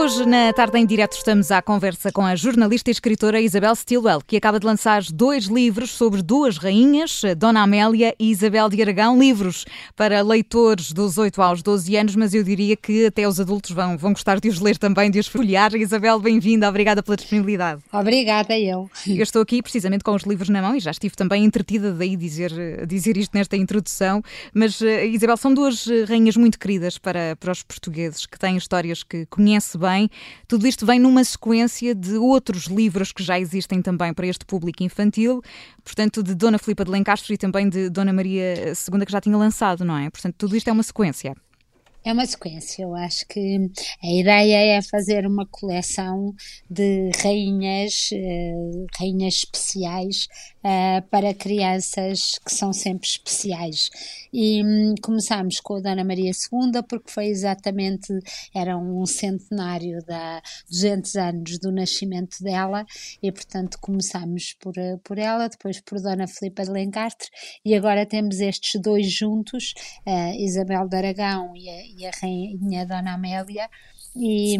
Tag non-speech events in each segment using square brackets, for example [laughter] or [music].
Hoje, na tarde em direto, estamos à conversa com a jornalista e escritora Isabel Stilwell, que acaba de lançar dois livros sobre duas rainhas, Dona Amélia e Isabel de Aragão. Livros para leitores dos 8 aos 12 anos, mas eu diria que até os adultos vão, vão gostar de os ler também, de os folhear. Isabel, bem-vinda, obrigada pela disponibilidade. Obrigada, eu. Eu estou aqui precisamente com os livros na mão e já estive também entretida daí dizer, dizer isto nesta introdução. Mas, eh, Isabel, são duas rainhas muito queridas para, para os portugueses, que têm histórias que conhece bem. Tudo isto vem numa sequência de outros livros que já existem também para este público infantil, portanto, de Dona Filipa de Lencastre e também de Dona Maria II, que já tinha lançado, não é? Portanto, tudo isto é uma sequência. É uma sequência. Eu acho que a ideia é fazer uma coleção de rainhas, uh, rainhas especiais uh, para crianças que são sempre especiais. E um, começámos com a Dona Maria II, porque foi exatamente, era um centenário da 200 anos do nascimento dela, e portanto começámos por, eh, por ela, depois por Dona Filipa de Lencastre, e agora temos estes dois juntos, uh, Isabel de Aragão e a, e a Rainha Dona Amélia. E,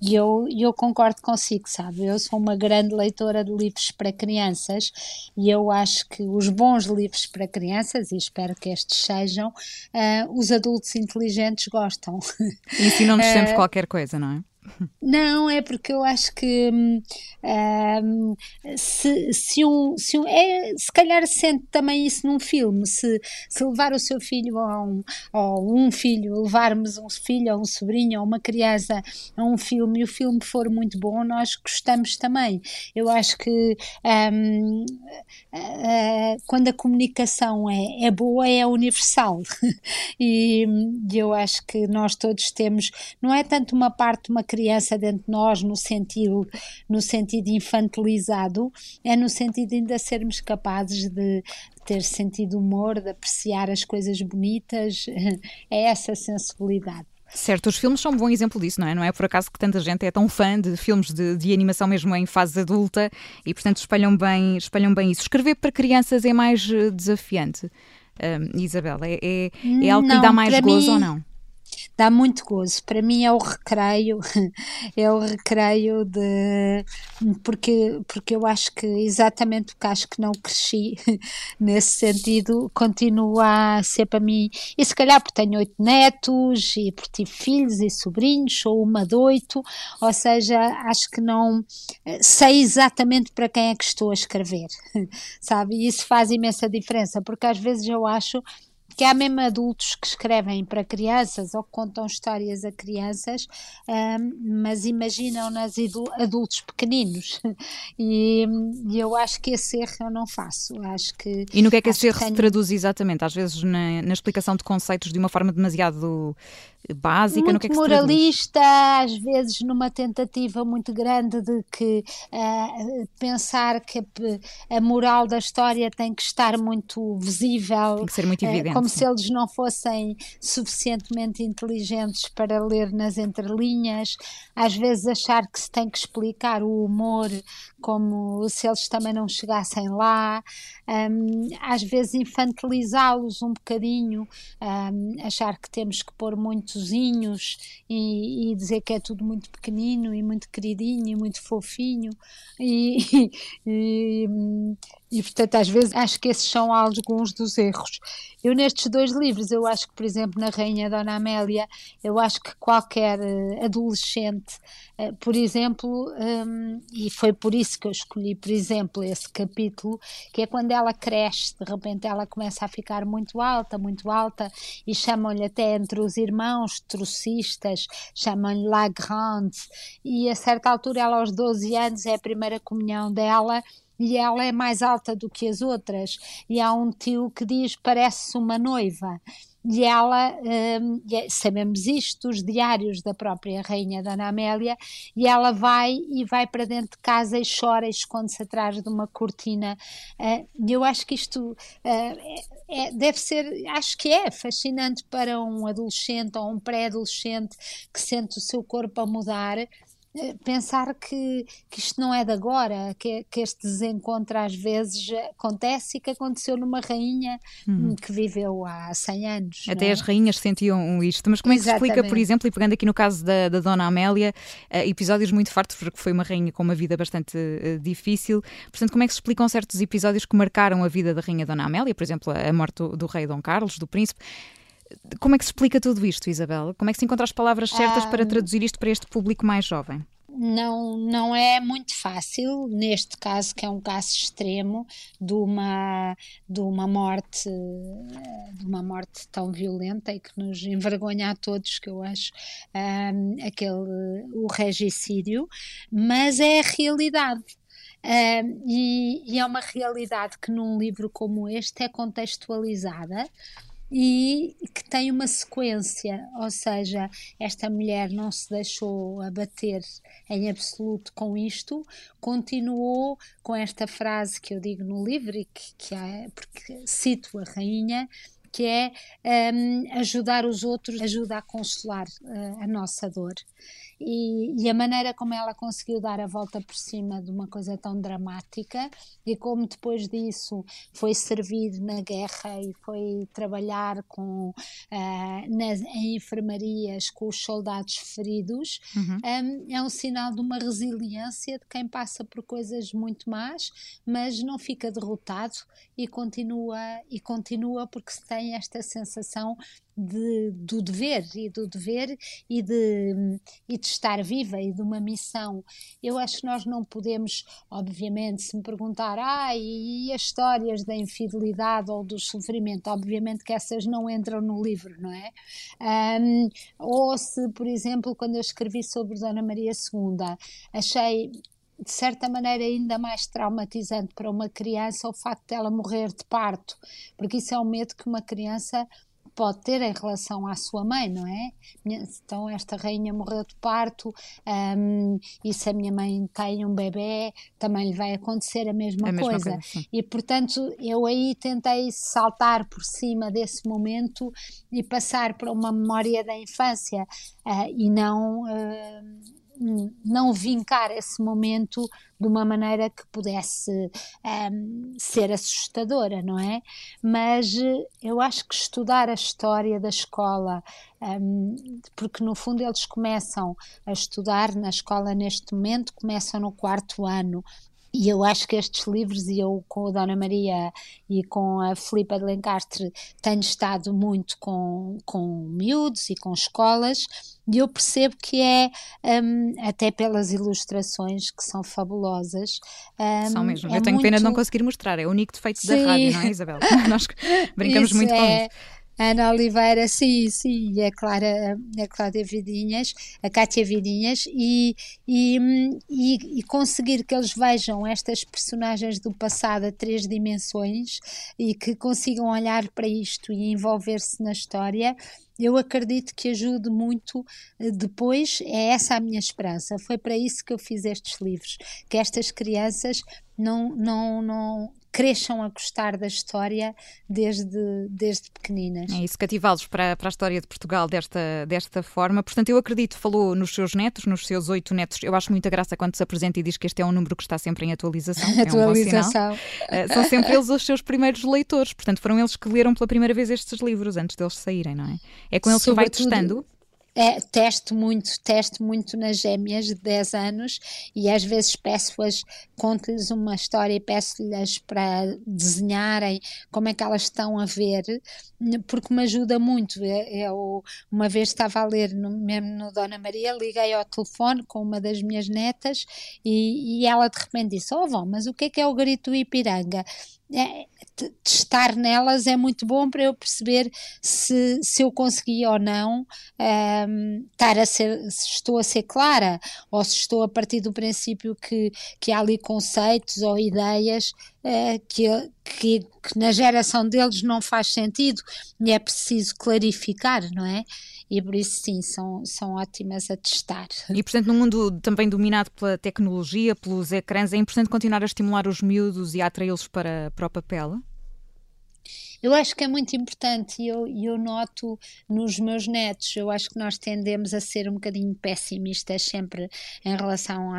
e eu, eu concordo consigo, sabe? Eu sou uma grande leitora de livros para crianças e eu acho que os bons livros para crianças, e espero que estes sejam, uh, os adultos inteligentes gostam. E ensinam-nos sempre uh, qualquer coisa, não é? Não, é porque eu acho que um, se, se, um, se, um, é, se calhar sente também isso num filme, se, se levar o seu filho a um, ou um filho, levarmos um filho ou um sobrinho ou uma criança a um filme e o filme for muito bom, nós gostamos também. Eu acho que um, quando a comunicação é, é boa, é universal. [laughs] e eu acho que nós todos temos, não é tanto uma parte, uma criança criança dentro de nós no sentido, no sentido infantilizado, é no sentido de ainda sermos capazes de ter sentido humor, de apreciar as coisas bonitas, [laughs] é essa sensibilidade. Certo, os filmes são um bom exemplo disso, não é? Não é por acaso que tanta gente é tão fã de filmes de, de animação mesmo em fase adulta e, portanto, espalham bem, espalham bem isso. Escrever para crianças é mais eh, desafiante, um, Isabel? É, é, é algo que lhe dá mais gozo mim, ou não? Dá muito gozo. Para mim é o recreio, [laughs] é o recreio de porque, porque eu acho que exatamente porque acho que não cresci [laughs] nesse sentido, continua a ser para mim, e se calhar porque tenho oito netos e por tive filhos e sobrinhos, sou uma de oito, ou seja, acho que não sei exatamente para quem é que estou a escrever, [laughs] sabe? E isso faz imensa diferença, porque às vezes eu acho que há mesmo adultos que escrevem para crianças ou que contam histórias a crianças, um, mas imaginam-nas adultos pequeninos. [laughs] E, e, eu acho que esse erro eu não faço. Acho que, e no que é que esse erro tenho... se traduz exatamente? Às vezes na, na, explicação de conceitos de uma forma demasiado básica? Muito no que é que moralista, às vezes numa tentativa muito grande de que uh, pensar que a moral da história tem que estar muito visível. Tem que ser muito evidente. Uh, como se eles não fossem suficientemente inteligentes para ler nas entrelinhas, às vezes achar que se tem que explicar o humor como se eles também não chegassem lá, um, às vezes infantilizá-los um bocadinho, um, achar que temos que pôr muitozinhos e, e, dizer que é tudo muito pequenino e muito queridinho e muito fofinho. E, [laughs] e, e portanto às vezes acho que esses são alguns dos erros. Eu nestes dois livros, eu acho que por exemplo na Rainha Dona Amélia, eu acho que qualquer uh, adolescente, uh, por exemplo, um, e foi por isso que eu escolhi por exemplo esse capítulo, que é quando ela cresce, de repente ela começa a ficar muito alta, muito alta e chamam-lhe até entre os irmãos trocistas, chamam-lhe La Grande e a certa altura ela aos 12 anos é a primeira comunhão dela e ela é mais alta do que as outras. E há um tio que diz: parece uma noiva. E ela, um, é, sabemos isto dos diários da própria Rainha Dona Amélia, e ela vai e vai para dentro de casa e chora e esconde-se atrás de uma cortina. Uh, eu acho que isto uh, é, é, deve ser, acho que é fascinante para um adolescente ou um pré-adolescente que sente o seu corpo a mudar pensar que, que isto não é de agora, que, que este desencontro às vezes acontece e que aconteceu numa rainha uhum. que viveu há 100 anos. Até é? as rainhas sentiam isto. Mas como é que se explica, por exemplo, e pegando aqui no caso da, da Dona Amélia, uh, episódios muito fortes, porque foi uma rainha com uma vida bastante uh, difícil. Portanto, como é que se explicam certos episódios que marcaram a vida da rainha Dona Amélia, por exemplo, a morte do, do rei Dom Carlos, do príncipe? Como é que se explica tudo isto, Isabel? Como é que se encontra as palavras certas para traduzir isto para este público mais jovem? não, não é muito fácil, neste caso, que é um caso extremo de uma, de uma morte de uma morte tão violenta e que nos envergonha a todos, que eu acho, um, aquele, o regicídio, mas é a realidade. Um, e, e é uma realidade que num livro como este é contextualizada e que tem uma sequência, ou seja, esta mulher não se deixou abater em absoluto com isto, continuou com esta frase que eu digo no livro e que, que é, porque cito a rainha, que é um, ajudar os outros, ajuda a consolar uh, a nossa dor. E, e, a maneira como ela conseguiu dar a volta por cima de uma coisa tão dramática e como depois disso foi servir na guerra e foi trabalhar com uh, nas, em enfermarias com os soldados feridos uhum. um, é um sinal de uma resiliência de quem passa por coisas muito más mas não fica derrotado e continua e continua porque se tem esta sensação de, do dever e do dever e de, e de estar viva e de uma missão. Eu acho que nós não podemos, obviamente, se me perguntar, ah, e as histórias da infidelidade ou do sofrimento, obviamente que essas não entram no livro, não é? Um, ou se, por exemplo, quando eu escrevi sobre Dona Maria II, achei de certa maneira ainda mais traumatizante para uma criança o facto dela morrer de parto, porque isso é um medo que uma criança pode ter em relação à sua mãe, não é? Então, esta rainha morreu de parto, um, e se a minha mãe tem um bebê, também lhe vai acontecer a mesma, a coisa. Mesma coisa e, portanto, eu aí tentei saltar por cima desse momento e passar para uma memória da infância uh, e não. Uh, não vincar esse momento de uma maneira que pudesse um, ser assustadora, não é? Mas eh, eu acho que estudar a história da escola, um, porque no fundo eles começam a estudar na escola neste momento, começam no quarto ano e eu acho que estes livros, e eu com a Dona Maria e com a Filipa de Lencastre tenho estado muito com, com miúdos e com escolas, e eu percebo que é, um, até pelas ilustrações que são fabulosas. Um, são mesmo. É eu tenho muito... pena de não conseguir mostrar, é o único defeito Sim. da rádio, não é, Isabel? [laughs] Nós brincamos isso muito é... com isso. Ana Oliveira, sim, sim, a Clara, a Cláudia Vidinhas, a Cátia Vidinhas, e, e, e, e, conseguir que eles vejam estas personagens do passado a três dimensões e que consigam olhar para isto e envolver-se na história, eu acredito que ajude muito eh, depois, é essa a minha esperança. Foi para isso que eu fiz estes livros, que estas crianças não, não, não cresçam a gostar da história desde, desde pequeninas. É isso, cativá-los para, para a história de Portugal desta, desta forma. Portanto, eu acredito, falou nos seus netos, nos seus oito netos. Eu acho muita graça quando se apresenta e diz que este é um número que está sempre em atualização. atualização. [laughs] É um uh, são sempre eles os seus primeiros leitores. Portanto, foram eles que leram pela primeira vez estes livros antes deles saírem, não é? É com eles Sobretudo, que vai testando. É, testo muito, testo muito nas gêmeas de 10 anos e às vezes peço-as, conto-lhes uma história e peço-lhes para desenharem como é que elas estão a ver, porque me ajuda muito. Eu uma vez estava a ler no, mesmo no Dona Maria, liguei ao telefone com uma das minhas netas e, e ela de repente disse: Oh, vó, mas o que é que é o grito Ipiranga? É, testar nelas é muito bom para eu perceber se, se eu consegui ou não um, ehm, estar a ser, se estou a ser clara ou se estou a partir do princípio que, que há ali conceitos ou ideias uh, que, que, que na geração deles não faz sentido e é preciso clarificar, não é? E por isso sim, são, são ótimas a testar. E portanto, num mundo também dominado pela tecnologia, pelos ecrãs, é importante continuar a estimular os miúdos e a atraí-los para, para o papel? Eu acho que é muito importante e eu, eu noto nos meus netos, eu acho que nós tendemos a ser um bocadinho pessimistas sempre em relação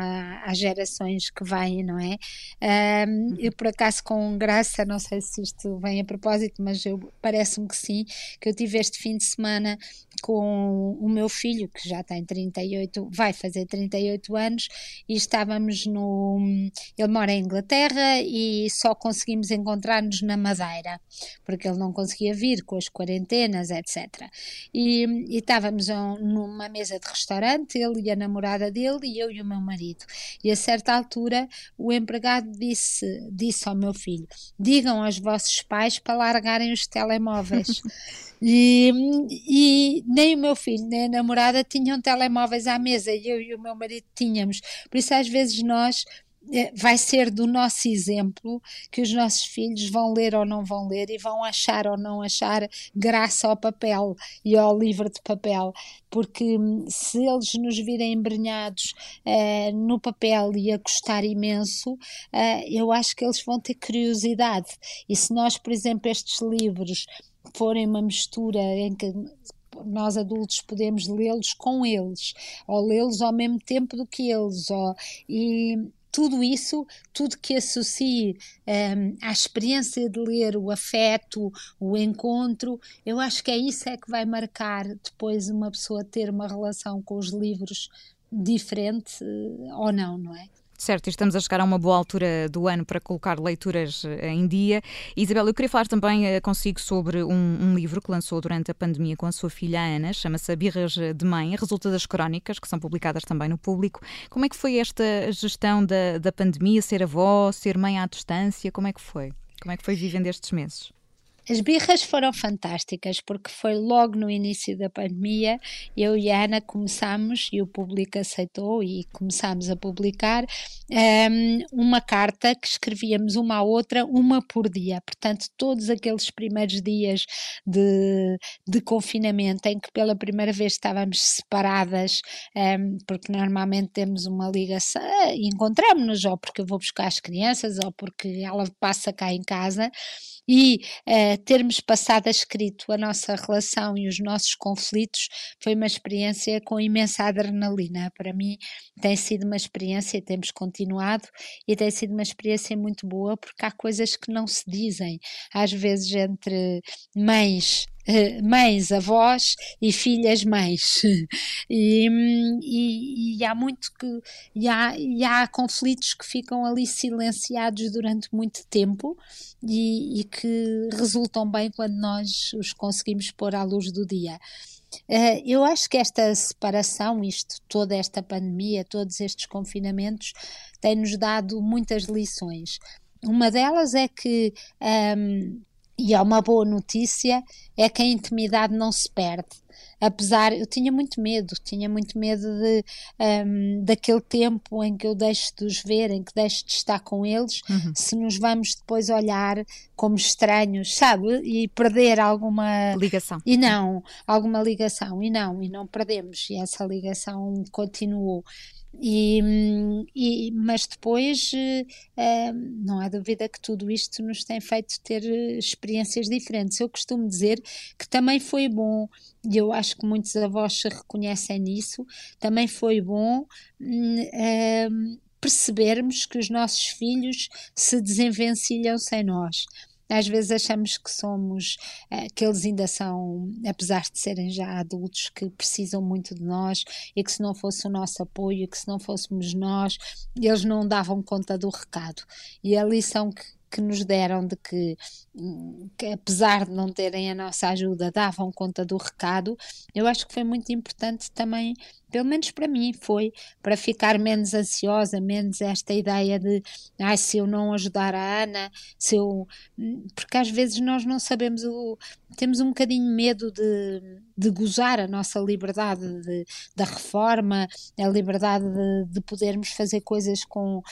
às gerações que vêm, não é? Um, eu por acaso com graça, não sei se isto vem a propósito, mas parece-me que sim, que eu tive este fim de semana com o meu filho, que já tem 38, vai fazer 38 anos, e estávamos no. Ele mora em Inglaterra e só conseguimos encontrar-nos na Madeira, porque ele não conseguia vir com as quarentenas, etc. E, e estávamos numa mesa de restaurante, ele e a namorada dele, e eu e o meu marido. E a certa altura o empregado disse, disse ao meu filho: digam aos vossos pais para largarem os telemóveis. [laughs] E, e, nem o meu filho nem a namorada tinham telemóveis à mesa e eu e o meu marido tínhamos. Por isso, às vezes, nós vai ser do nosso exemplo que os nossos filhos vão ler ou não vão ler e vão achar ou não achar graça ao papel e ao livro de papel, porque hum, se eles nos virem embrenhados uh, no papel e a custar imenso, uh, eu acho que eles vão ter curiosidade. E se nós, por exemplo, estes livros forem uma mistura em que nós adultos podemos lê-los com eles, ou lê-los ao mesmo tempo do que eles, ou, e tudo isso, tudo que associe um, à experiência de ler, o afeto, o encontro, eu acho que é isso é que vai marcar depois uma pessoa ter uma relação com os livros diferente eh, ou não, não é? Certo, e estamos a chegar a uma boa altura do ano para colocar leituras eh, em dia. Isabel, eu queria falar também eh, consigo sobre um, um, livro que lançou durante a pandemia com a sua filha Ana, chama-se Birras de Mãe, resulta das crónicas, que são publicadas também no público. Como é que foi esta gestão da, da pandemia, ser avó, ser mãe à distância, como é que foi? Como é que foi vivendo estes meses? As birras foram fantásticas porque foi logo no início da pandemia. Eu e a Ana começámos e o público aceitou e começámos a publicar um, uma carta que escrevíamos uma à outra, uma por dia. Portanto, todos aqueles primeiros dias de, de confinamento em que pela primeira vez estávamos separadas, um, porque normalmente temos uma ligação, encontramos-nos ou porque eu vou buscar as crianças ou porque ela passa cá em casa e uh, termos passado a escrito a nossa relação e os nossos conflitos foi uma experiência com imensa adrenalina. Para mim tem sido uma experiência, temos continuado, e tem sido uma experiência muito boa porque há coisas que não se dizem, às vezes entre mães eh, mães, avós e filhas mães. [laughs] E, e, e, há muito que. E há, e há conflitos que ficam ali silenciados durante muito tempo e, e que resultam bem quando nós os conseguimos pôr à luz do dia. Uh, eu acho que esta separação, isto, toda esta pandemia, todos estes confinamentos, tem-nos dado muitas lições. Uma delas é que um, ehm, e é uma boa notícia, é que a intimidade não se perde. Apesar, eu tinha muito medo, tinha muito medo de, um, daquele tempo em que eu deixo de os ver, em que deixo de estar com eles, uhum. se nos vamos depois olhar como estranhos, sabe? E perder alguma ligação. E não, alguma ligação, e não, e não perdemos, e essa ligação continuou. E, e, mas depois uh, não há dúvida que tudo isto nos tem feito ter eh, experiências diferentes. Eu costumo dizer que também foi bom, e eu acho que muitos avós se reconhecem nisso, também foi bom. Uh, percebermos que os nossos filhos se desenvencilham sem nós. Às vezes achamos que somos, eh, que eles ainda são, apesar de serem já adultos, que precisam muito de nós e que se não fosse o nosso apoio, que se não fôssemos nós, eles não davam conta do recado. E a lição que, que nos deram de que, que, apesar de não terem a nossa ajuda, davam conta do recado, eu acho que foi muito importante também pelo menos para mim foi, para ficar menos ansiosa, menos esta ideia de ai, se eu não ajudar a Ana, se eu. Porque às vezes nós não sabemos o. Temos um bocadinho medo de, de gozar a nossa liberdade de, da reforma, a liberdade de, de podermos fazer coisas com,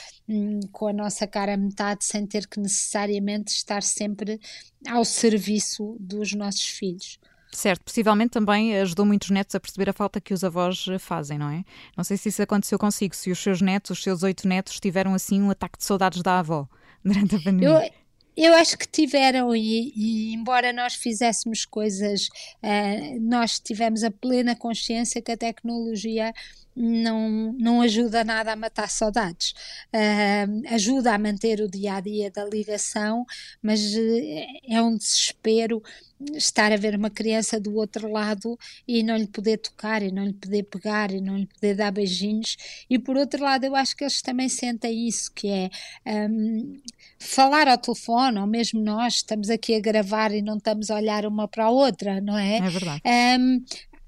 com a nossa cara metade sem ter que necessariamente estar sempre ao serviço dos nossos filhos. Certo, possivelmente também ajudou muitos netos a perceber a falta que os avós eh, fazem, não é? Não sei se isso aconteceu consigo, se os seus netos, os seus oito netos, tiveram assim um ataque de saudades da avó [laughs] durante a pandemia. Eu eu acho que tiveram, e, e embora nós fizéssemos coisas, uh, nós tivemos a plena consciência que a tecnologia não, não ajuda nada a matar saudades. Uh, ajuda a manter o dia a dia da ligação, mas uh, é um desespero estar a ver uma criança do outro lado e não lhe poder tocar, e não lhe poder pegar, e não lhe poder dar beijinhos. E por outro lado, eu acho que eles também sentem isso, que é um, falar ao telefone, ou mesmo nós estamos aqui a gravar e não estamos a olhar uma para a outra, não é? É verdade. Um,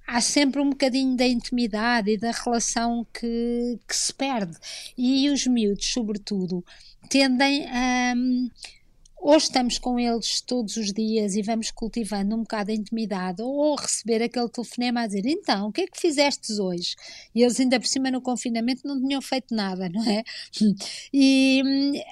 há sempre um bocadinho da intimidade e da relação que, que se perde. E os miúdos, sobretudo, tendem a. ou estamos com eles todos os dias e vamos cultivando um bocado a intimidade, ou receber aquele telefonema a dizer: Então, o que é que fizestes hoje? E eles, ainda por cima, no confinamento, não tinham feito nada, não é? [laughs] E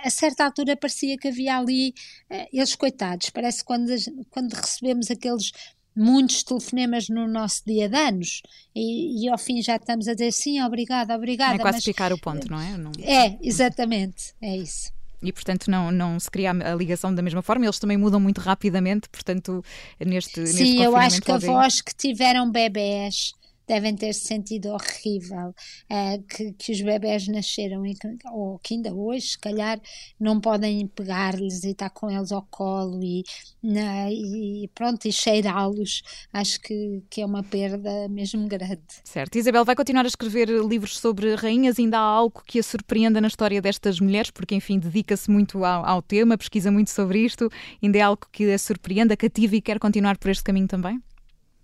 a certa altura parecia que havia ali, eh, eles coitados, parece quando, quando recebemos aqueles muitos telefonemas no nosso dia de anos e, e, ao fim já estamos a dizer sim, obrigada, obrigada. É quase mas, ficar o ponto, não é? Não... É, exatamente, é isso. E, portanto, não, não se cria a ligação da mesma forma. Eles também mudam muito rapidamente, portanto, neste Sim, neste eu acho que avós que tiveram bebés devem ter sentido horrível uh, que, que os bebés nasceram e que, ou que ainda hoje, se calhar, não podem pegar-lhes e estar com eles ao colo e, na, e pronto, e cheirá-los. Acho que, que é uma perda mesmo grande. Certo. Isabel vai continuar a escrever livros sobre rainhas. Ainda há algo que a surpreenda na história destas mulheres, porque, enfim, dedica-se muito ao, ao tema, pesquisa muito sobre isto. Ainda é algo que a surpreenda, cativa e quer continuar por este caminho também?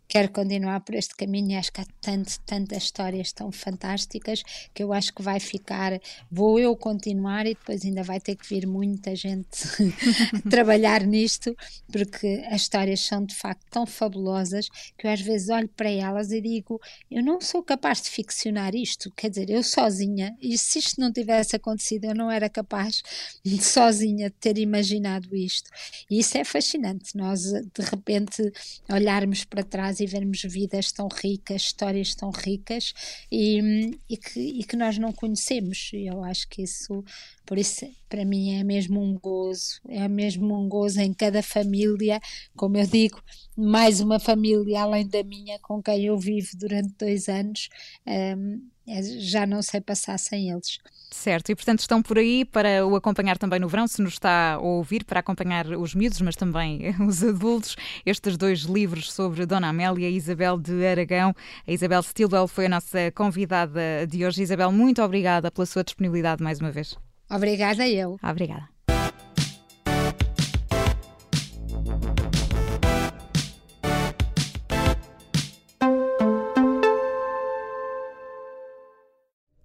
Quero continuar por este caminho. Acho que há tanto, tantas histórias tão fantásticas que eu acho que vai ficar. Vou eu continuar e depois ainda vai ter que vir muita gente [laughs] trabalhar nisto, porque as histórias são de facto tão fabulosas que eu às vezes olho para elas e digo: eu não sou capaz de ficcionar isto. Quer dizer, eu sozinha, e se isto não tivesse acontecido, eu não era capaz de sozinha ter imaginado isto. E isso é fascinante. Nós de repente olharmos para trás e vermos vidas tão ricas, histórias tão ricas e, e, que, e que nós não conhecemos. Eu acho que isso, por isso, para mim é mesmo um gozo, é mesmo um gozo em cada família, como eu digo, mais uma família além da minha com quem eu vivo durante dois anos. Um, já não sei passar sem eles. Certo, e portanto estão por aí para o acompanhar também no verão, se nos está a ouvir, para acompanhar os miúdos, mas também [laughs] os adultos. Estes dois livros sobre Dona Amélia e Isabel de Aragão. A Isabel Stilwell foi a nossa convidada de hoje. Isabel, muito obrigada pela sua disponibilidade mais uma vez. Obrigada eu. Obrigada.